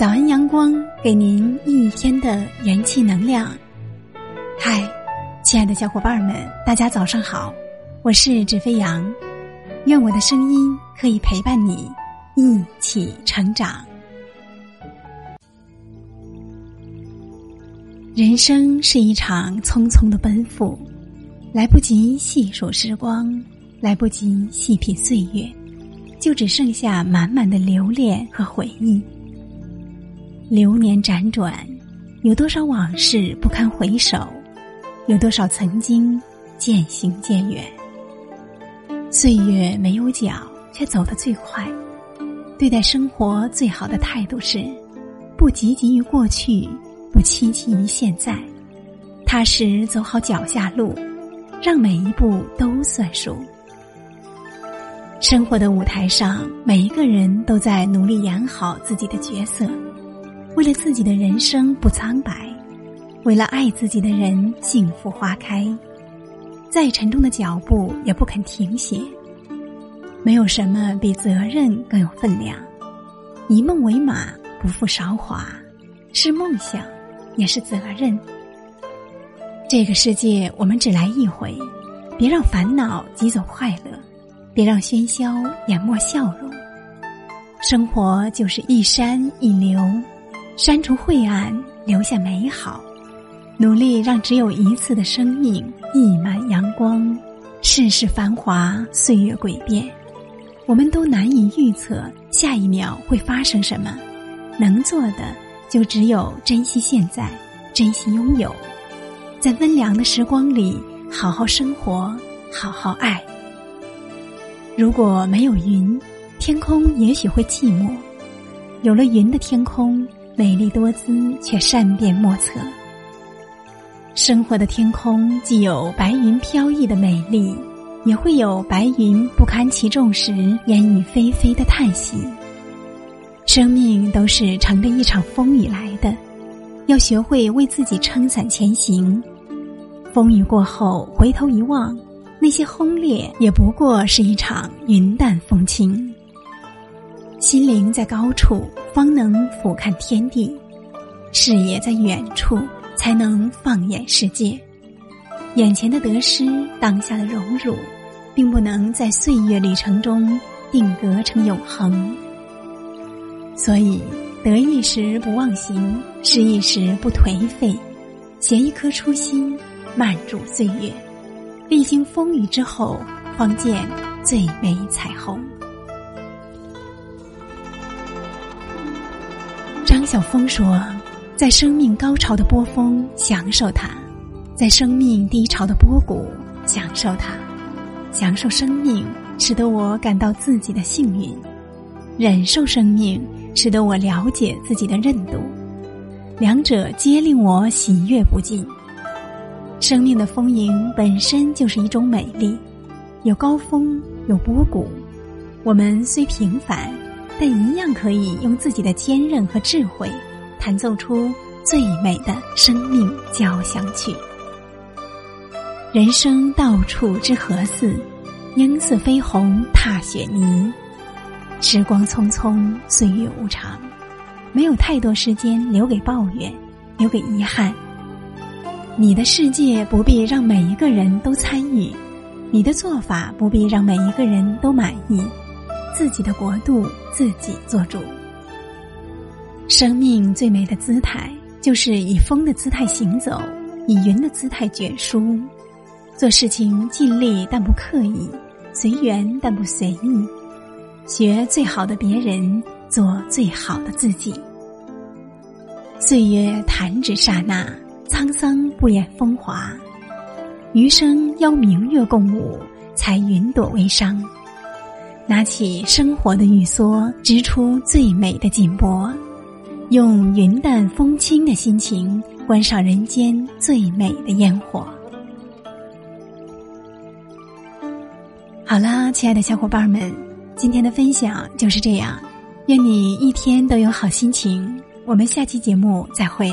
早安，阳光，给您一天的元气能量。嗨，亲爱的小伙伴们，大家早上好，我是纸飞扬，愿我的声音可以陪伴你一起成长。人生是一场匆匆的奔赴，来不及细数时光，来不及细品岁月，就只剩下满满的留恋和回忆。流年辗转，有多少往事不堪回首？有多少曾经渐行渐远？岁月没有脚，却走得最快。对待生活最好的态度是：不汲汲于过去，不戚戚于现在，踏实走好脚下路，让每一步都算数。生活的舞台上，每一个人都在努力演好自己的角色。为了自己的人生不苍白，为了爱自己的人幸福花开，再沉重的脚步也不肯停歇。没有什么比责任更有分量。以梦为马，不负韶华，是梦想，也是责任。这个世界我们只来一回，别让烦恼挤走快乐，别让喧嚣淹没笑容。生活就是一山一流。删除晦暗，留下美好，努力让只有一次的生命溢满阳光。世事繁华，岁月诡变，我们都难以预测下一秒会发生什么。能做的就只有珍惜现在，珍惜拥有，在温凉的时光里好好生活，好好爱。如果没有云，天空也许会寂寞；有了云的天空。美丽多姿，却善变莫测。生活的天空既有白云飘逸的美丽，也会有白云不堪其重时烟雨霏霏的叹息。生命都是乘着一场风雨来的，要学会为自己撑伞前行。风雨过后，回头一望，那些轰烈也不过是一场云淡风轻。心灵在高处，方能俯瞰天地；视野在远处，才能放眼世界。眼前的得失，当下的荣辱，并不能在岁月旅程中定格成永恒。所以，得意时不忘形，失意时不颓废，携一颗初心，慢住岁月，历经风雨之后，方见最美彩虹。张晓峰说：“在生命高潮的波峰享受它，在生命低潮的波谷享受它，享受生命使得我感到自己的幸运，忍受生命使得我了解自己的韧度，两者皆令我喜悦不尽。生命的丰盈本身就是一种美丽，有高峰有波谷，我们虽平凡。”但一样可以用自己的坚韧和智慧，弹奏出最美的生命交响曲。人生到处知何似？应似飞鸿踏雪泥。时光匆匆，岁月无常，没有太多时间留给抱怨，留给遗憾。你的世界不必让每一个人都参与，你的做法不必让每一个人都满意。自己的国度，自己做主。生命最美的姿态，就是以风的姿态行走，以云的姿态卷舒。做事情尽力但不刻意，随缘但不随意。学最好的别人，做最好的自己。岁月弹指刹那，沧桑不言风华。余生邀明月共舞，才云朵微裳。拿起生活的玉梭，织出最美的锦帛，用云淡风轻的心情观赏人间最美的烟火。好啦，亲爱的小伙伴们，今天的分享就是这样。愿你一天都有好心情。我们下期节目再会。